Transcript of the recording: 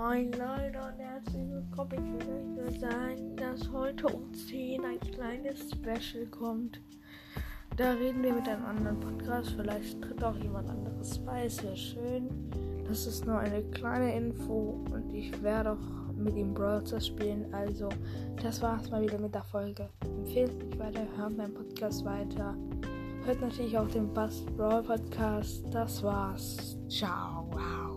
Moin Leute und herzlich willkommen. Ich will euch nur sagen, dass heute um 10 ein kleines Special kommt. Da reden wir mit einem anderen Podcast. Vielleicht tritt auch jemand anderes bei. Ist ja schön. Das ist nur eine kleine Info und ich werde auch mit ihm Brawl spielen. Also, das war's mal wieder mit der Folge. Empfehlt mich weiter, hört meinen Podcast weiter. Hört natürlich auch den Bass Brawl Podcast. Das war's. Ciao. Wow.